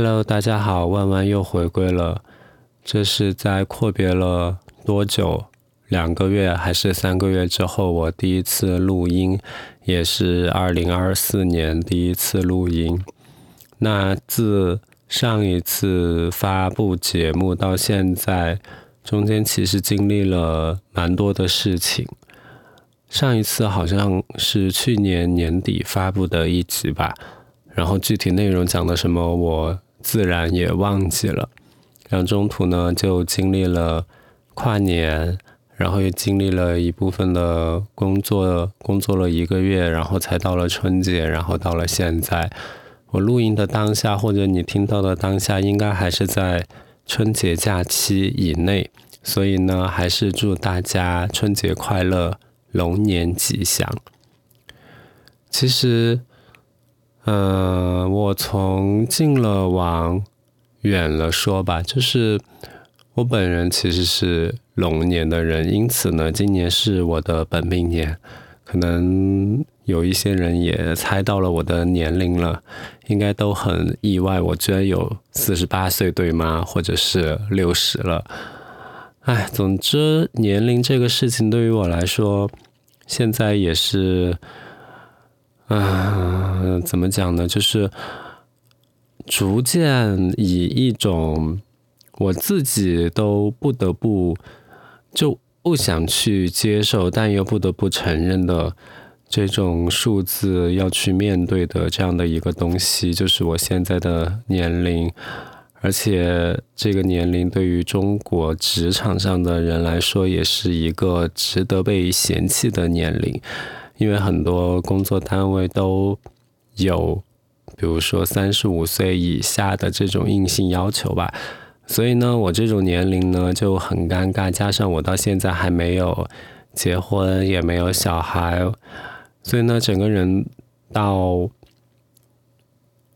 Hello，大家好，万万又回归了。这是在阔别了多久？两个月还是三个月之后，我第一次录音，也是二零二四年第一次录音。那自上一次发布节目到现在，中间其实经历了蛮多的事情。上一次好像是去年年底发布的一集吧。然后具体内容讲的什么，我自然也忘记了。然后中途呢，就经历了跨年，然后又经历了一部分的工作，工作了一个月，然后才到了春节，然后到了现在。我录音的当下，或者你听到的当下，应该还是在春节假期以内。所以呢，还是祝大家春节快乐，龙年吉祥。其实。嗯，我从近了往远了说吧，就是我本人其实是龙年的人，因此呢，今年是我的本命年。可能有一些人也猜到了我的年龄了，应该都很意外，我居然有四十八岁，对吗？或者是六十了？哎，总之年龄这个事情对于我来说，现在也是。嗯，怎么讲呢？就是逐渐以一种我自己都不得不就不想去接受，但又不得不承认的这种数字要去面对的这样的一个东西，就是我现在的年龄。而且这个年龄对于中国职场上的人来说，也是一个值得被嫌弃的年龄。因为很多工作单位都有，比如说三十五岁以下的这种硬性要求吧，所以呢，我这种年龄呢就很尴尬，加上我到现在还没有结婚，也没有小孩，所以呢，整个人到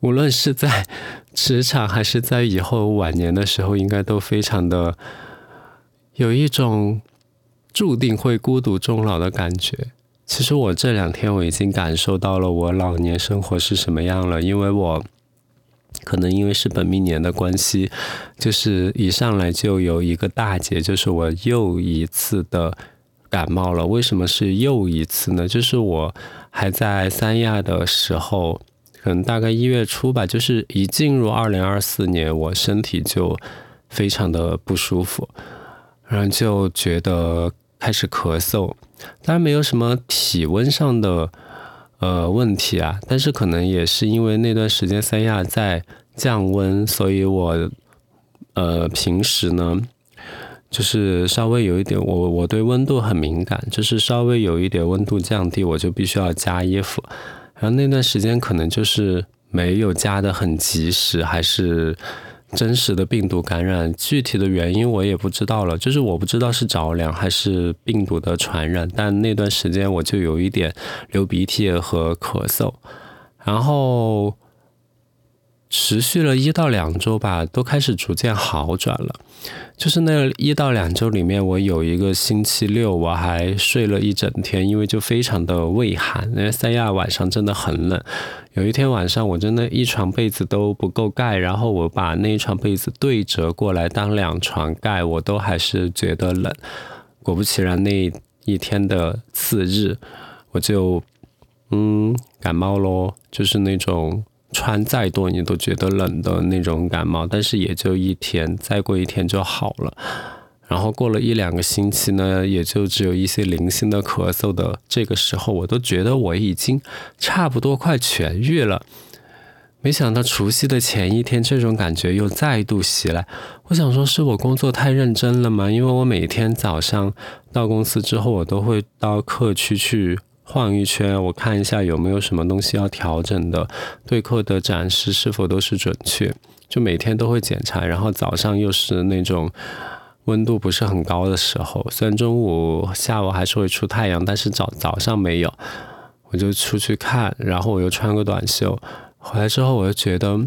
无论是在职场还是在以后晚年的时候，应该都非常的有一种注定会孤独终老的感觉。其实我这两天我已经感受到了我老年生活是什么样了，因为我可能因为是本命年的关系，就是一上来就有一个大节，就是我又一次的感冒了。为什么是又一次呢？就是我还在三亚的时候，可能大概一月初吧，就是一进入二零二四年，我身体就非常的不舒服，然后就觉得。开始咳嗽，当然没有什么体温上的呃问题啊，但是可能也是因为那段时间三亚在降温，所以我呃平时呢就是稍微有一点我我对温度很敏感，就是稍微有一点温度降低我就必须要加衣服，然后那段时间可能就是没有加的很及时，还是。真实的病毒感染，具体的原因我也不知道了。就是我不知道是着凉还是病毒的传染，但那段时间我就有一点流鼻涕和咳嗽，然后持续了一到两周吧，都开始逐渐好转了。就是那一到两周里面，我有一个星期六我还睡了一整天，因为就非常的畏寒，因为三亚晚上真的很冷。有一天晚上，我真的一床被子都不够盖，然后我把那一床被子对折过来当两床盖，我都还是觉得冷。果不其然，那一天的次日，我就嗯感冒咯，就是那种穿再多你都觉得冷的那种感冒，但是也就一天，再过一天就好了。然后过了一两个星期呢，也就只有一些零星的咳嗽的。这个时候，我都觉得我已经差不多快痊愈了。没想到除夕的前一天，这种感觉又再度袭来。我想说，是我工作太认真了吗？因为我每天早上到公司之后，我都会到客区去晃一圈，我看一下有没有什么东西要调整的，对客的展示是否都是准确，就每天都会检查。然后早上又是那种。温度不是很高的时候，虽然中午、下午还是会出太阳，但是早早上没有，我就出去看，然后我又穿个短袖，回来之后我就觉得，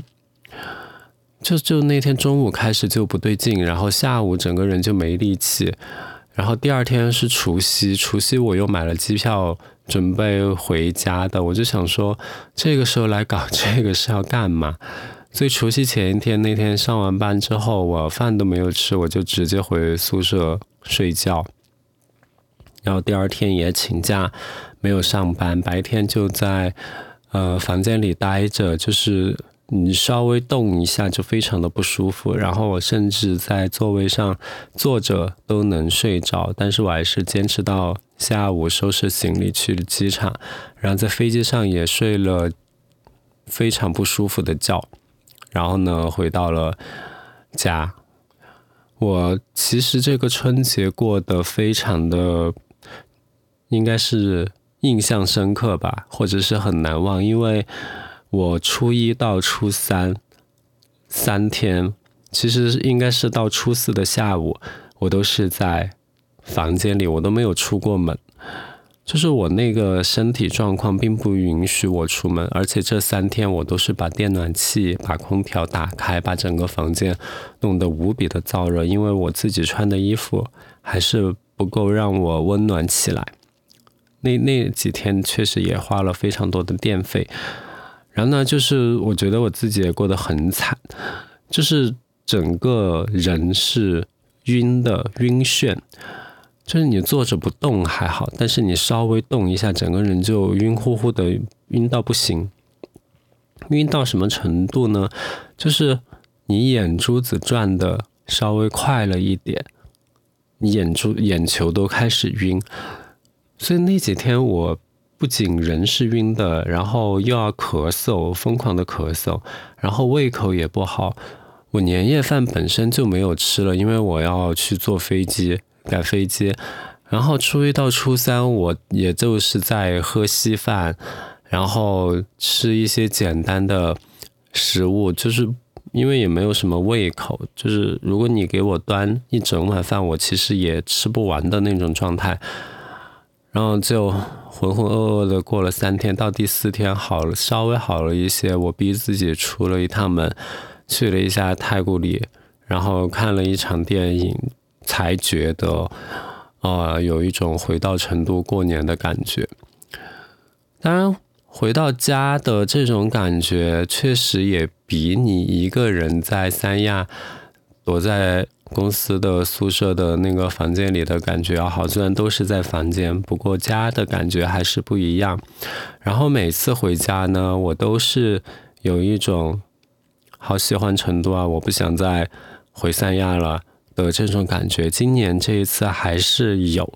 就就那天中午开始就不对劲，然后下午整个人就没力气，然后第二天是除夕，除夕我又买了机票准备回家的，我就想说，这个时候来搞这个是要干嘛？所以除夕前一天那天上完班之后，我饭都没有吃，我就直接回宿舍睡觉。然后第二天也请假，没有上班，白天就在呃房间里待着，就是你稍微动一下就非常的不舒服。然后我甚至在座位上坐着都能睡着，但是我还是坚持到下午收拾行李去机场，然后在飞机上也睡了非常不舒服的觉。然后呢，回到了家。我其实这个春节过得非常的，应该是印象深刻吧，或者是很难忘，因为我初一到初三三天，其实应该是到初四的下午，我都是在房间里，我都没有出过门。就是我那个身体状况并不允许我出门，而且这三天我都是把电暖气、把空调打开，把整个房间弄得无比的燥热，因为我自己穿的衣服还是不够让我温暖起来。那那几天确实也花了非常多的电费。然后呢，就是我觉得我自己也过得很惨，就是整个人是晕的、晕眩。就是你坐着不动还好，但是你稍微动一下，整个人就晕乎乎的，晕到不行。晕到什么程度呢？就是你眼珠子转的稍微快了一点，你眼珠眼球都开始晕。所以那几天我不仅人是晕的，然后又要咳嗽，疯狂的咳嗽，然后胃口也不好。我年夜饭本身就没有吃了，因为我要去坐飞机。赶飞机，然后初一到初三，我也就是在喝稀饭，然后吃一些简单的食物，就是因为也没有什么胃口，就是如果你给我端一整碗饭，我其实也吃不完的那种状态，然后就浑浑噩噩的过了三天，到第四天好了，稍微好了一些，我逼自己出了一趟门，去了一下太古里，然后看了一场电影。才觉得，啊，有一种回到成都过年的感觉。当然，回到家的这种感觉，确实也比你一个人在三亚躲在公司的宿舍的那个房间里的感觉要好。虽然都是在房间，不过家的感觉还是不一样。然后每次回家呢，我都是有一种好喜欢成都啊，我不想再回三亚了。的这种感觉，今年这一次还是有。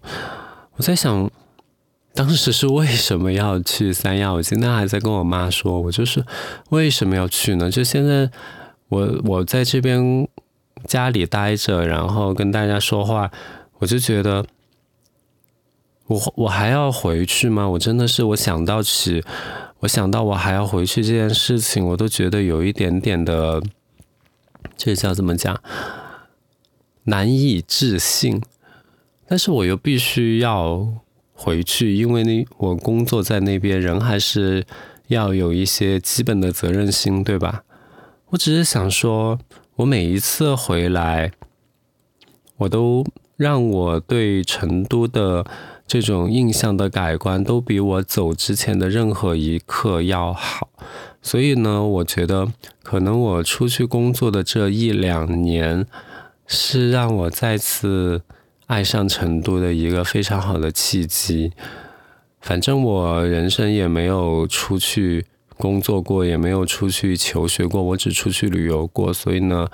我在想，当时是为什么要去三亚？我今天还在跟我妈说，我就是为什么要去呢？就现在，我我在这边家里待着，然后跟大家说话，我就觉得，我我还要回去吗？我真的是，我想到起，我想到我还要回去这件事情，我都觉得有一点点的，这叫怎么讲？难以置信，但是我又必须要回去，因为呢，我工作在那边，人还是要有一些基本的责任心，对吧？我只是想说，我每一次回来，我都让我对成都的这种印象的改观，都比我走之前的任何一刻要好。所以呢，我觉得可能我出去工作的这一两年。是让我再次爱上成都的一个非常好的契机。反正我人生也没有出去工作过，也没有出去求学过，我只出去旅游过。所以呢，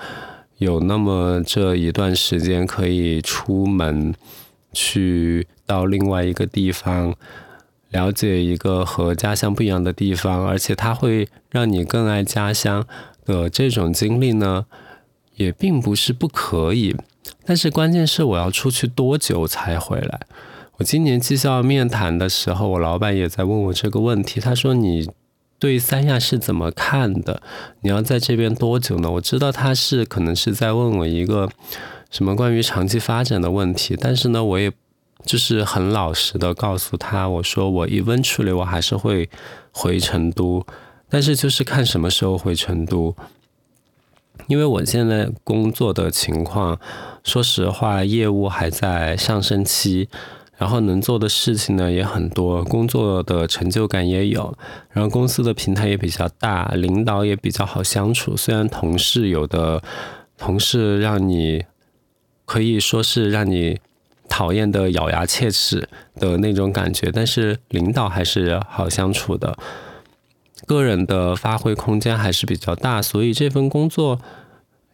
有那么这一段时间可以出门去到另外一个地方，了解一个和家乡不一样的地方，而且它会让你更爱家乡的这种经历呢。也并不是不可以，但是关键是我要出去多久才回来？我今年绩效面谈的时候，我老板也在问我这个问题。他说：“你对三亚是怎么看的？你要在这边多久呢？”我知道他是可能是在问我一个什么关于长期发展的问题，但是呢，我也就是很老实的告诉他，我说我一温处理，我还是会回成都，但是就是看什么时候回成都。因为我现在工作的情况，说实话，业务还在上升期，然后能做的事情呢也很多，工作的成就感也有，然后公司的平台也比较大，领导也比较好相处。虽然同事有的同事让你可以说是让你讨厌的咬牙切齿的那种感觉，但是领导还是好相处的，个人的发挥空间还是比较大，所以这份工作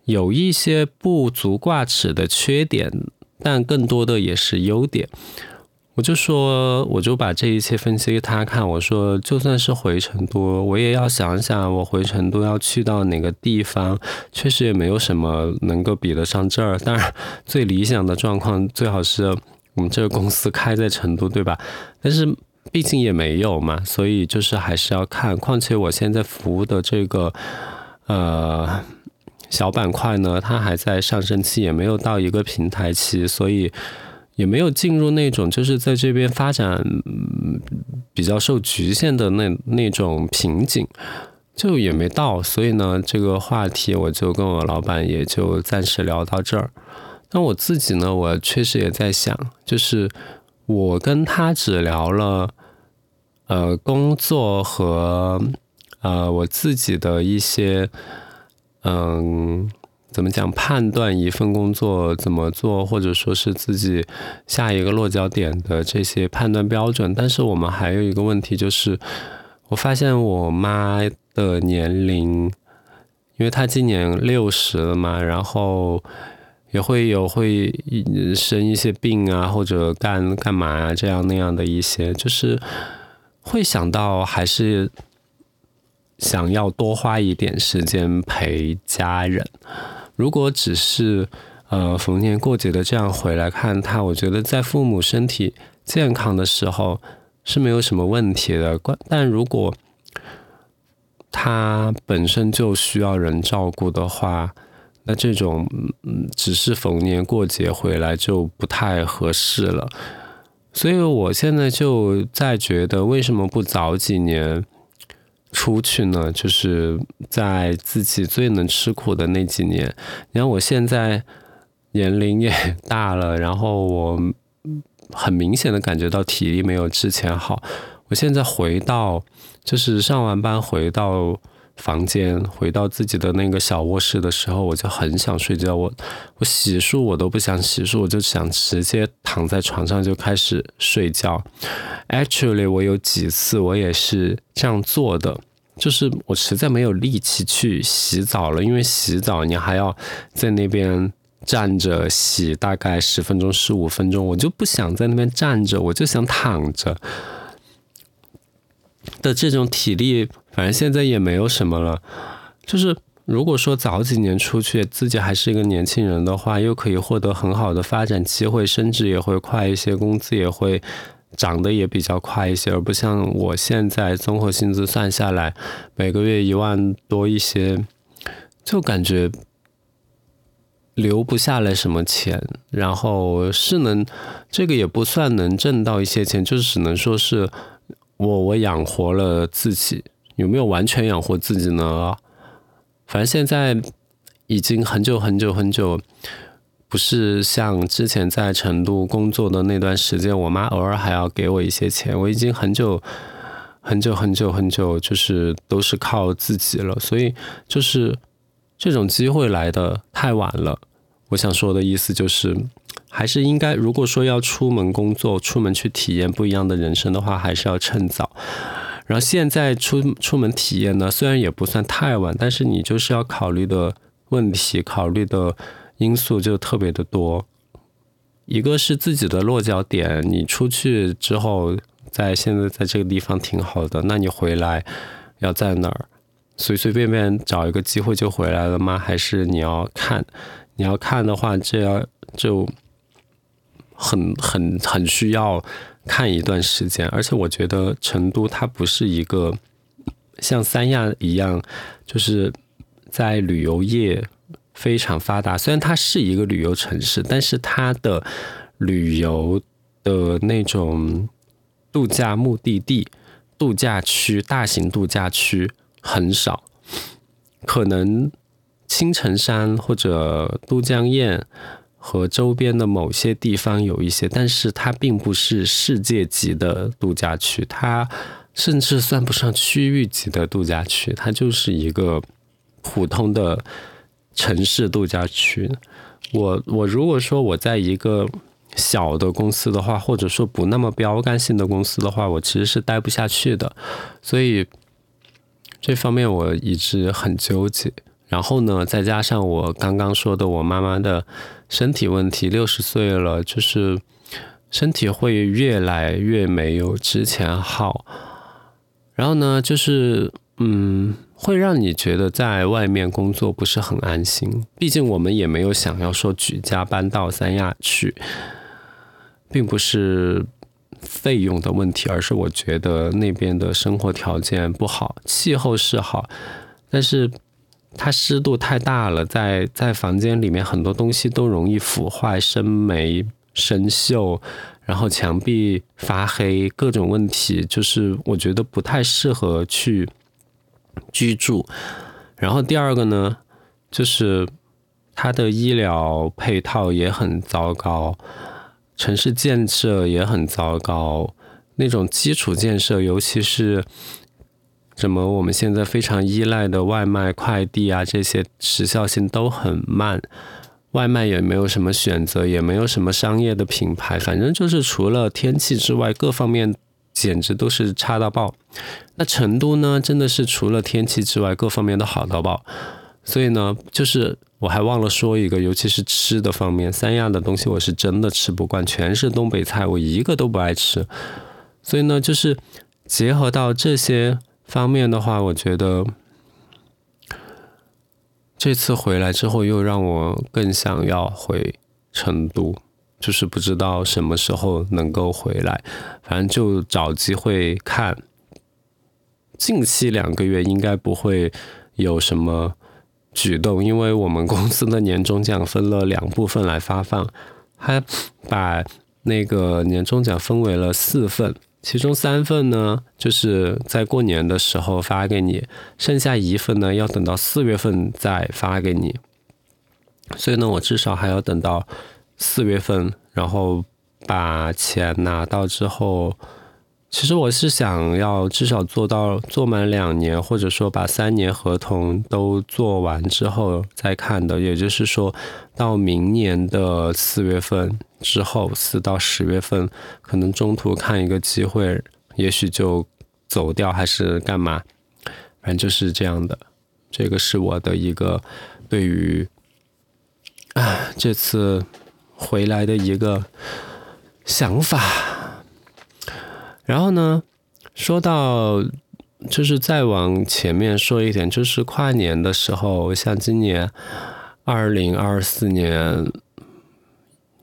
有一些不足挂齿的缺点，但更多的也是优点。我就说，我就把这一切分析给他看。我说，就算是回成都，我也要想想，我回成都要去到哪个地方，确实也没有什么能够比得上这儿。当然，最理想的状况最好是我们这个公司开在成都，对吧？但是毕竟也没有嘛，所以就是还是要看。况且我现在服务的这个呃小板块呢，它还在上升期，也没有到一个平台期，所以。也没有进入那种就是在这边发展比较受局限的那那种瓶颈，就也没到，所以呢，这个话题我就跟我老板也就暂时聊到这儿。那我自己呢，我确实也在想，就是我跟他只聊了呃工作和呃我自己的一些嗯。怎么讲？判断一份工作怎么做，或者说是自己下一个落脚点的这些判断标准。但是我们还有一个问题，就是我发现我妈的年龄，因为她今年六十了嘛，然后也会有会生一些病啊，或者干干嘛啊，这样那样的一些，就是会想到还是想要多花一点时间陪家人。如果只是呃逢年过节的这样回来看他，我觉得在父母身体健康的时候是没有什么问题的。关但如果他本身就需要人照顾的话，那这种嗯只是逢年过节回来就不太合适了。所以我现在就在觉得，为什么不早几年？出去呢，就是在自己最能吃苦的那几年。你看我现在年龄也 大了，然后我很明显的感觉到体力没有之前好。我现在回到，就是上完班回到。房间回到自己的那个小卧室的时候，我就很想睡觉。我我洗漱我都不想洗漱，我就想直接躺在床上就开始睡觉。Actually，我有几次我也是这样做的，就是我实在没有力气去洗澡了，因为洗澡你还要在那边站着洗，大概十分钟十五分钟，我就不想在那边站着，我就想躺着的这种体力。反正现在也没有什么了，就是如果说早几年出去，自己还是一个年轻人的话，又可以获得很好的发展机会，升职也会快一些，工资也会涨得也比较快一些，而不像我现在综合薪资算下来，每个月一万多一些，就感觉留不下来什么钱，然后是能这个也不算能挣到一些钱，就是只能说是我我养活了自己。有没有完全养活自己呢？反正现在已经很久很久很久，不是像之前在成都工作的那段时间，我妈偶尔还要给我一些钱。我已经很久很久很久很久，就是都是靠自己了。所以就是这种机会来的太晚了。我想说的意思就是，还是应该，如果说要出门工作、出门去体验不一样的人生的话，还是要趁早。然后现在出出门体验呢，虽然也不算太晚，但是你就是要考虑的问题、考虑的因素就特别的多。一个是自己的落脚点，你出去之后，在现在在这个地方挺好的，那你回来要在哪儿？随随便便找一个机会就回来了吗？还是你要看？你要看的话，这要就很很很需要。看一段时间，而且我觉得成都它不是一个像三亚一样，就是在旅游业非常发达。虽然它是一个旅游城市，但是它的旅游的那种度假目的地、度假区、大型度假区很少。可能青城山或者都江堰和周边的某些地方有一些，但是它并不是世界级的度假区，它甚至算不上区域级的度假区，它就是一个普通的城市度假区。我我如果说我在一个小的公司的话，或者说不那么标杆性的公司的话，我其实是待不下去的，所以这方面我一直很纠结。然后呢，再加上我刚刚说的我妈妈的身体问题，六十岁了，就是身体会越来越没有之前好。然后呢，就是嗯，会让你觉得在外面工作不是很安心。毕竟我们也没有想要说举家搬到三亚去，并不是费用的问题，而是我觉得那边的生活条件不好，气候是好，但是。它湿度太大了，在在房间里面很多东西都容易腐坏、生霉、生锈，然后墙壁发黑，各种问题，就是我觉得不太适合去居住。然后第二个呢，就是它的医疗配套也很糟糕，城市建设也很糟糕，那种基础建设，尤其是。什么？我们现在非常依赖的外卖、快递啊，这些时效性都很慢，外卖也没有什么选择，也没有什么商业的品牌，反正就是除了天气之外，各方面简直都是差到爆。那成都呢，真的是除了天气之外，各方面都好到爆。所以呢，就是我还忘了说一个，尤其是吃的方面，三亚的东西我是真的吃不惯，全是东北菜，我一个都不爱吃。所以呢，就是结合到这些。方面的话，我觉得这次回来之后，又让我更想要回成都，就是不知道什么时候能够回来，反正就找机会看。近期两个月应该不会有什么举动，因为我们公司的年终奖分了两部分来发放，还把那个年终奖分为了四份。其中三份呢，就是在过年的时候发给你，剩下一份呢要等到四月份再发给你。所以呢，我至少还要等到四月份，然后把钱拿到之后。其实我是想要至少做到做满两年，或者说把三年合同都做完之后再看的。也就是说，到明年的四月份之后，四到十月份，可能中途看一个机会，也许就走掉还是干嘛，反正就是这样的。这个是我的一个对于啊这次回来的一个想法。然后呢，说到就是再往前面说一点，就是跨年的时候，像今年二零二四年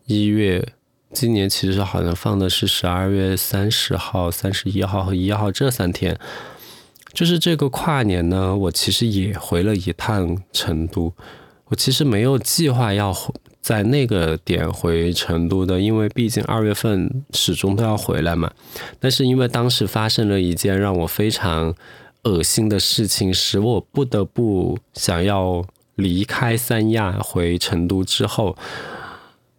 一月，今年其实好像放的是十二月三十号、三十一号和一号这三天。就是这个跨年呢，我其实也回了一趟成都，我其实没有计划要回。在那个点回成都的，因为毕竟二月份始终都要回来嘛。但是因为当时发生了一件让我非常恶心的事情，使我不得不想要离开三亚回成都之后，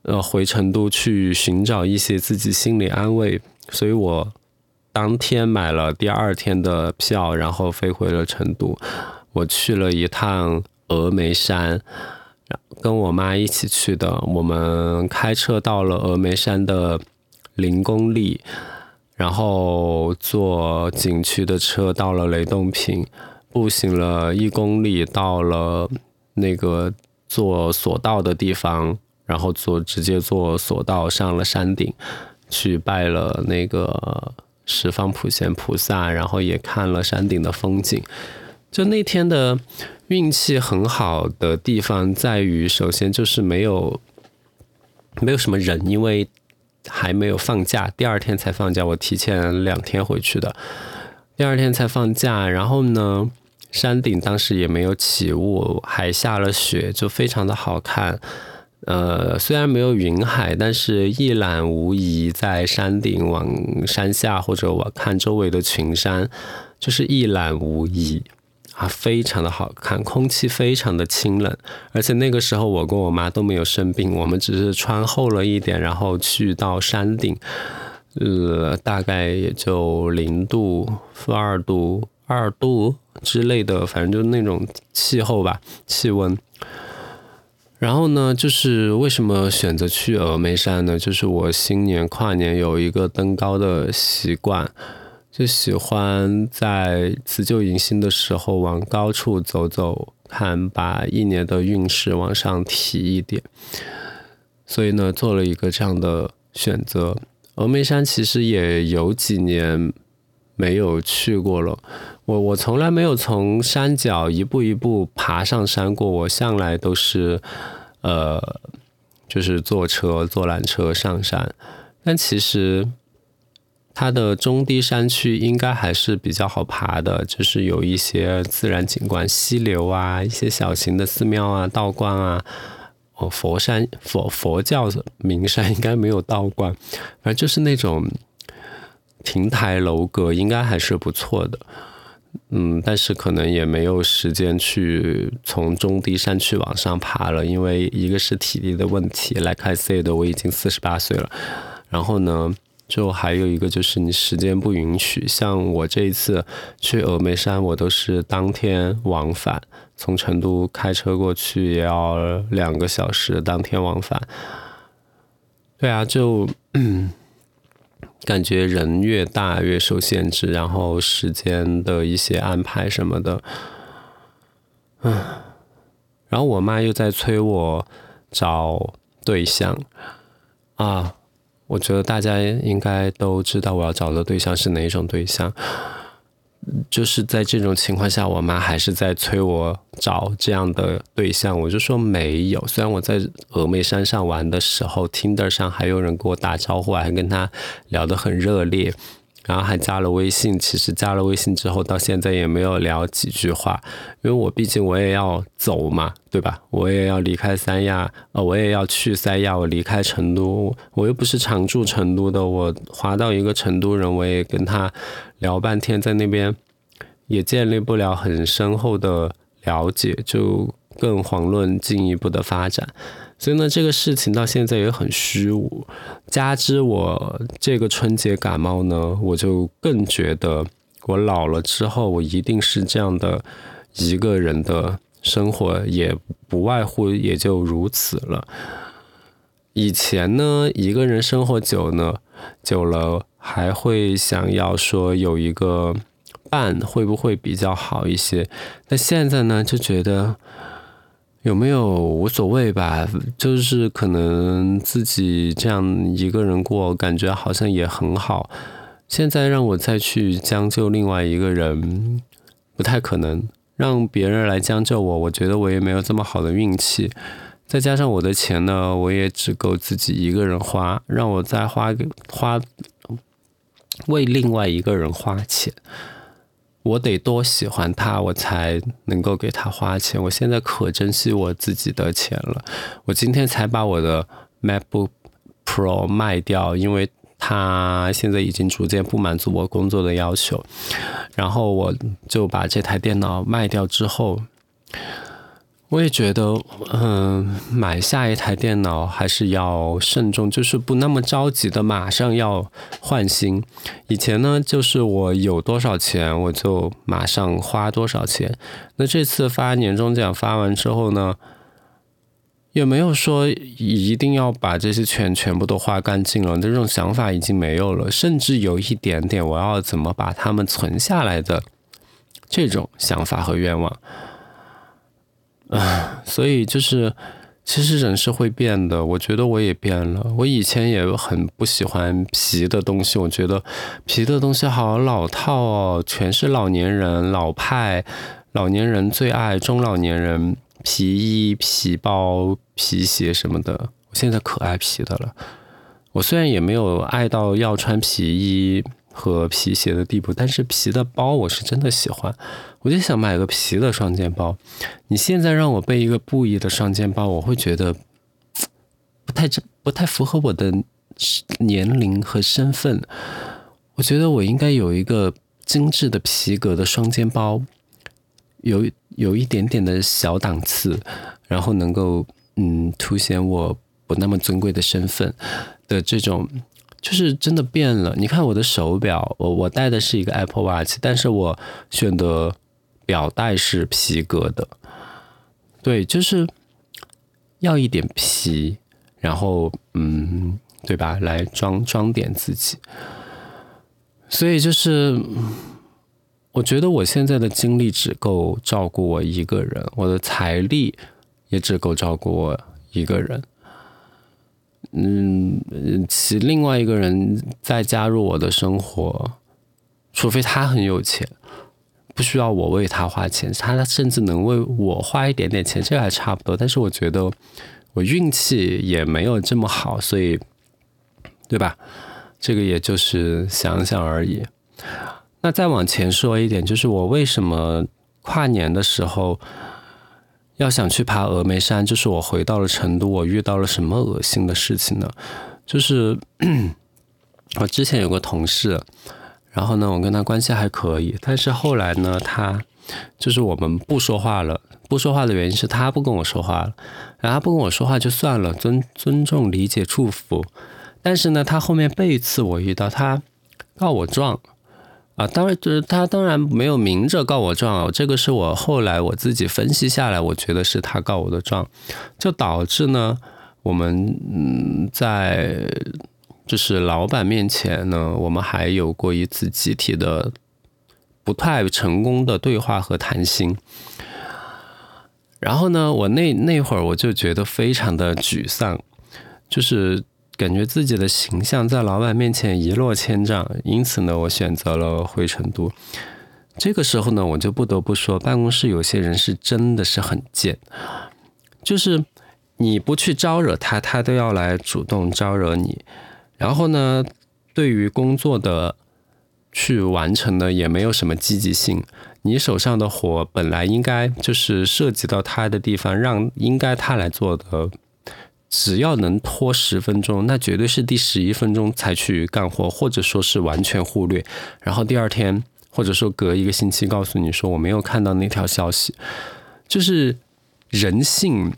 呃，回成都去寻找一些自己心理安慰，所以我当天买了第二天的票，然后飞回了成都。我去了一趟峨眉山。跟我妈一起去的，我们开车到了峨眉山的零公里，然后坐景区的车到了雷洞坪，步行了一公里到了那个坐索道的地方，然后坐直接坐索道上了山顶，去拜了那个十方普贤菩萨，然后也看了山顶的风景。就那天的运气很好的地方在于，首先就是没有没有什么人，因为还没有放假，第二天才放假，我提前两天回去的，第二天才放假。然后呢，山顶当时也没有起雾，还下了雪，就非常的好看。呃，虽然没有云海，但是一览无遗，在山顶往山下或者我看周围的群山，就是一览无遗。啊，非常的好看，空气非常的清冷，而且那个时候我跟我妈都没有生病，我们只是穿厚了一点，然后去到山顶，呃，大概也就零度、负二度、二度之类的，反正就那种气候吧，气温。然后呢，就是为什么选择去峨眉山呢？就是我新年跨年有一个登高的习惯，就喜欢在辞旧迎新的时候往高处走走，看把一年的运势往上提一点。所以呢，做了一个这样的选择。峨眉山其实也有几年没有去过了。我我从来没有从山脚一步一步爬上山过，我向来都是，呃，就是坐车坐缆车上山。但其实它的中低山区应该还是比较好爬的，就是有一些自然景观、溪流啊，一些小型的寺庙啊、道观啊。哦，佛山佛佛教名山应该没有道观，反正就是那种亭台楼阁，应该还是不错的。嗯，但是可能也没有时间去从中低山区往上爬了，因为一个是体力的问题，like I said，我已经四十八岁了。然后呢，就还有一个就是你时间不允许。像我这一次去峨眉山，我都是当天往返，从成都开车过去也要两个小时，当天往返。对啊，就。感觉人越大越受限制，然后时间的一些安排什么的，嗯，然后我妈又在催我找对象啊，我觉得大家应该都知道我要找的对象是哪一种对象。就是在这种情况下，我妈还是在催我找这样的对象，我就说没有。虽然我在峨眉山上玩的时候，Tinder 上还有人跟我打招呼，还跟他聊得很热烈。然后还加了微信，其实加了微信之后，到现在也没有聊几句话，因为我毕竟我也要走嘛，对吧？我也要离开三亚，呃，我也要去三亚，我离开成都，我又不是常住成都的，我划到一个成都人，我也跟他聊半天，在那边也建立不了很深厚的了解，就更遑论进一步的发展。所以呢，这个事情到现在也很虚无。加之我这个春节感冒呢，我就更觉得我老了之后，我一定是这样的一个人的生活，也不外乎也就如此了。以前呢，一个人生活久呢，久了还会想要说有一个伴，会不会比较好一些？那现在呢，就觉得。有没有无所谓吧？就是可能自己这样一个人过，感觉好像也很好。现在让我再去将就另外一个人，不太可能。让别人来将就我，我觉得我也没有这么好的运气。再加上我的钱呢，我也只够自己一个人花。让我再花花为另外一个人花钱。我得多喜欢他，我才能够给他花钱。我现在可珍惜我自己的钱了。我今天才把我的 MacBook Pro 卖掉，因为它现在已经逐渐不满足我工作的要求。然后我就把这台电脑卖掉之后。我也觉得，嗯，买下一台电脑还是要慎重，就是不那么着急的马上要换新。以前呢，就是我有多少钱我就马上花多少钱。那这次发年终奖发完之后呢，也没有说一定要把这些钱全部都花干净了，这种想法已经没有了，甚至有一点点我要怎么把它们存下来的这种想法和愿望。啊，所以就是，其实人是会变的。我觉得我也变了。我以前也很不喜欢皮的东西，我觉得皮的东西好老套哦，全是老年人、老派、老年人最爱，中老年人皮衣、皮包、皮鞋什么的。我现在可爱皮的了。我虽然也没有爱到要穿皮衣。和皮鞋的地步，但是皮的包我是真的喜欢，我就想买个皮的双肩包。你现在让我背一个布艺的双肩包，我会觉得不太正，不太符合我的年龄和身份。我觉得我应该有一个精致的皮革的双肩包，有有一点点的小档次，然后能够嗯凸显我不那么尊贵的身份的这种，就是真的变了。你看我的手表，我我戴的是一个 Apple Watch，但是我选的表带是皮革的，对，就是要一点皮，然后嗯，对吧？来装装点自己，所以就是。我觉得我现在的精力只够照顾我一个人，我的财力也只够照顾我一个人。嗯，其另外一个人再加入我的生活，除非他很有钱，不需要我为他花钱，他甚至能为我花一点点钱，这还差不多。但是我觉得我运气也没有这么好，所以，对吧？这个也就是想想而已。那再往前说一点，就是我为什么跨年的时候要想去爬峨眉山？就是我回到了成都，我遇到了什么恶心的事情呢？就是 我之前有个同事，然后呢，我跟他关系还可以，但是后来呢，他就是我们不说话了。不说话的原因是他不跟我说话了，然后不跟我说话就算了，尊尊重、理解、祝福。但是呢，他后面背刺我一刀，他告我状。啊，当然就是他当然没有明着告我状，这个是我后来我自己分析下来，我觉得是他告我的状，就导致呢，我们嗯在就是老板面前呢，我们还有过一次集体的不太成功的对话和谈心，然后呢，我那那会儿我就觉得非常的沮丧，就是。感觉自己的形象在老板面前一落千丈，因此呢，我选择了回成都。这个时候呢，我就不得不说，办公室有些人是真的是很贱，就是你不去招惹他，他都要来主动招惹你。然后呢，对于工作的去完成呢，也没有什么积极性。你手上的活本来应该就是涉及到他的地方，让应该他来做的。只要能拖十分钟，那绝对是第十一分钟才去干活，或者说是完全忽略。然后第二天，或者说隔一个星期，告诉你说我没有看到那条消息，就是人性。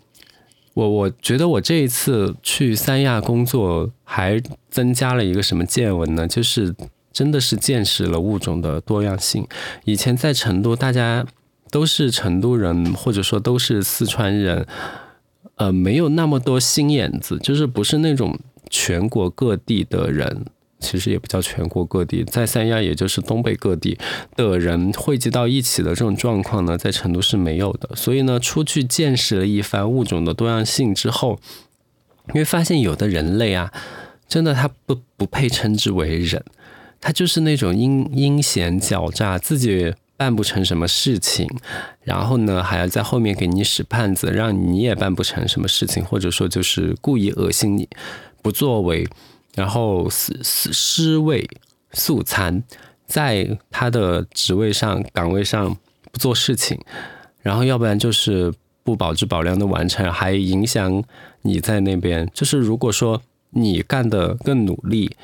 我我觉得我这一次去三亚工作，还增加了一个什么见闻呢？就是真的是见识了物种的多样性。以前在成都，大家都是成都人，或者说都是四川人。呃，没有那么多心眼子，就是不是那种全国各地的人，其实也不叫全国各地，在三亚也就是东北各地的人汇集到一起的这种状况呢，在成都是没有的。所以呢，出去见识了一番物种的多样性之后，因为发现有的人类啊，真的他不不配称之为人，他就是那种阴阴险狡诈，自己。办不成什么事情，然后呢，还要在后面给你使绊子，让你也办不成什么事情，或者说就是故意恶心你，不作为，然后失失失位素餐，在他的职位上岗位上不做事情，然后要不然就是不保质保量的完成，还影响你在那边。就是如果说你干的更努力。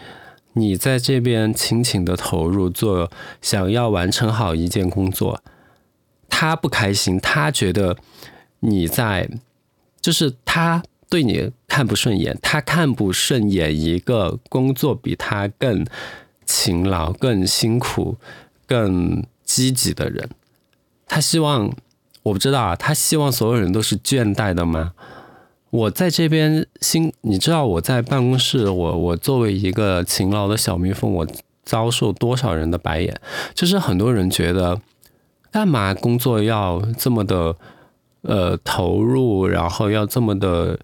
你在这边勤勤的投入做，想要完成好一件工作，他不开心，他觉得你在，就是他对你看不顺眼，他看不顺眼一个工作比他更勤劳、更辛苦、更积极的人，他希望，我不知道啊，他希望所有人都是倦怠的吗？我在这边心，你知道我在办公室，我我作为一个勤劳的小蜜蜂，我遭受多少人的白眼？就是很多人觉得，干嘛工作要这么的呃投入，然后要这么的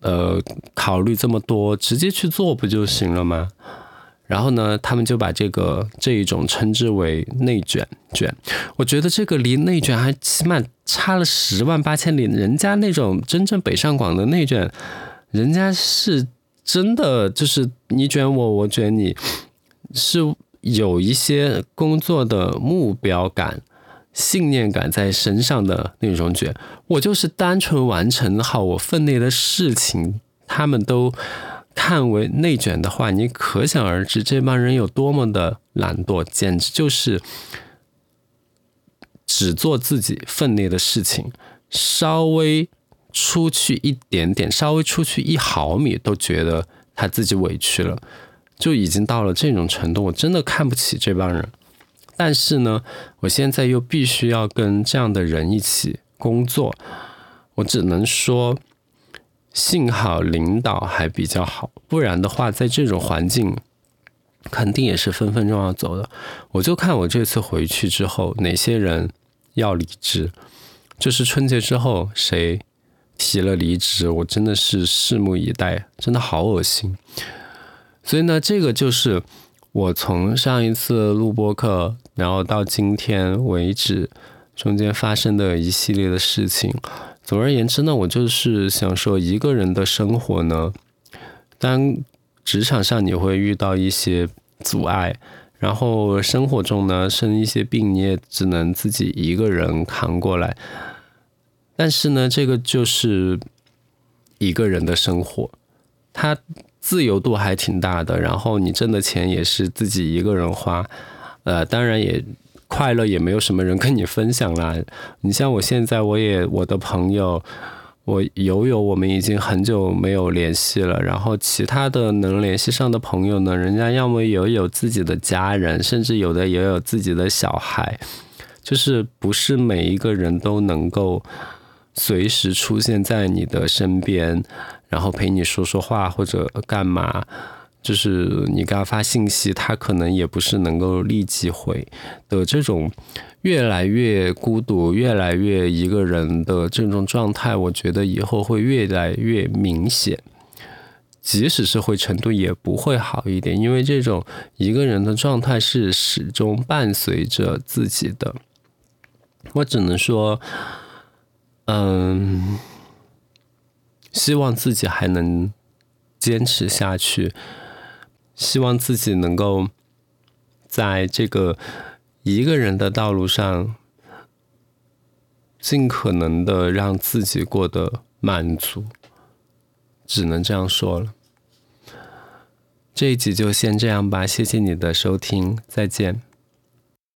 呃考虑这么多，直接去做不就行了吗？然后呢，他们就把这个这一种称之为内卷卷。我觉得这个离内卷还起码差了十万八千里。人家那种真正北上广的内卷，人家是真的就是你卷我，我卷你，是有一些工作的目标感、信念感在身上的那种卷。我就是单纯完成好我分内的事情，他们都。看为内卷的话，你可想而知这帮人有多么的懒惰，简直就是只做自己分内的事情，稍微出去一点点，稍微出去一毫米，都觉得他自己委屈了，就已经到了这种程度。我真的看不起这帮人，但是呢，我现在又必须要跟这样的人一起工作，我只能说，幸好领导还比较好，不然的话，在这种环境。肯定也是分分钟要走的，我就看我这次回去之后，哪些人要离职，就是春节之后谁提了离职，我真的是拭目以待，真的好恶心。所以呢，这个就是我从上一次录播课，然后到今天为止中间发生的一系列的事情。总而言之呢，我就是想说，一个人的生活呢，当。职场上你会遇到一些阻碍，然后生活中呢生一些病，你也只能自己一个人扛过来。但是呢，这个就是一个人的生活，它自由度还挺大的。然后你挣的钱也是自己一个人花，呃，当然也快乐，也没有什么人跟你分享啦。你像我现在，我也我的朋友。我友友，我们已经很久没有联系了。然后其他的能联系上的朋友呢，人家要么有有自己的家人，甚至有的也有自己的小孩，就是不是每一个人都能够随时出现在你的身边，然后陪你说说话或者干嘛。就是你给他发信息，他可能也不是能够立即回的这种。越来越孤独，越来越一个人的这种状态，我觉得以后会越来越明显。即使是会程度，也不会好一点，因为这种一个人的状态是始终伴随着自己的。我只能说，嗯，希望自己还能坚持下去，希望自己能够在这个。一个人的道路上，尽可能的让自己过得满足，只能这样说了。这一集就先这样吧，谢谢你的收听，再见。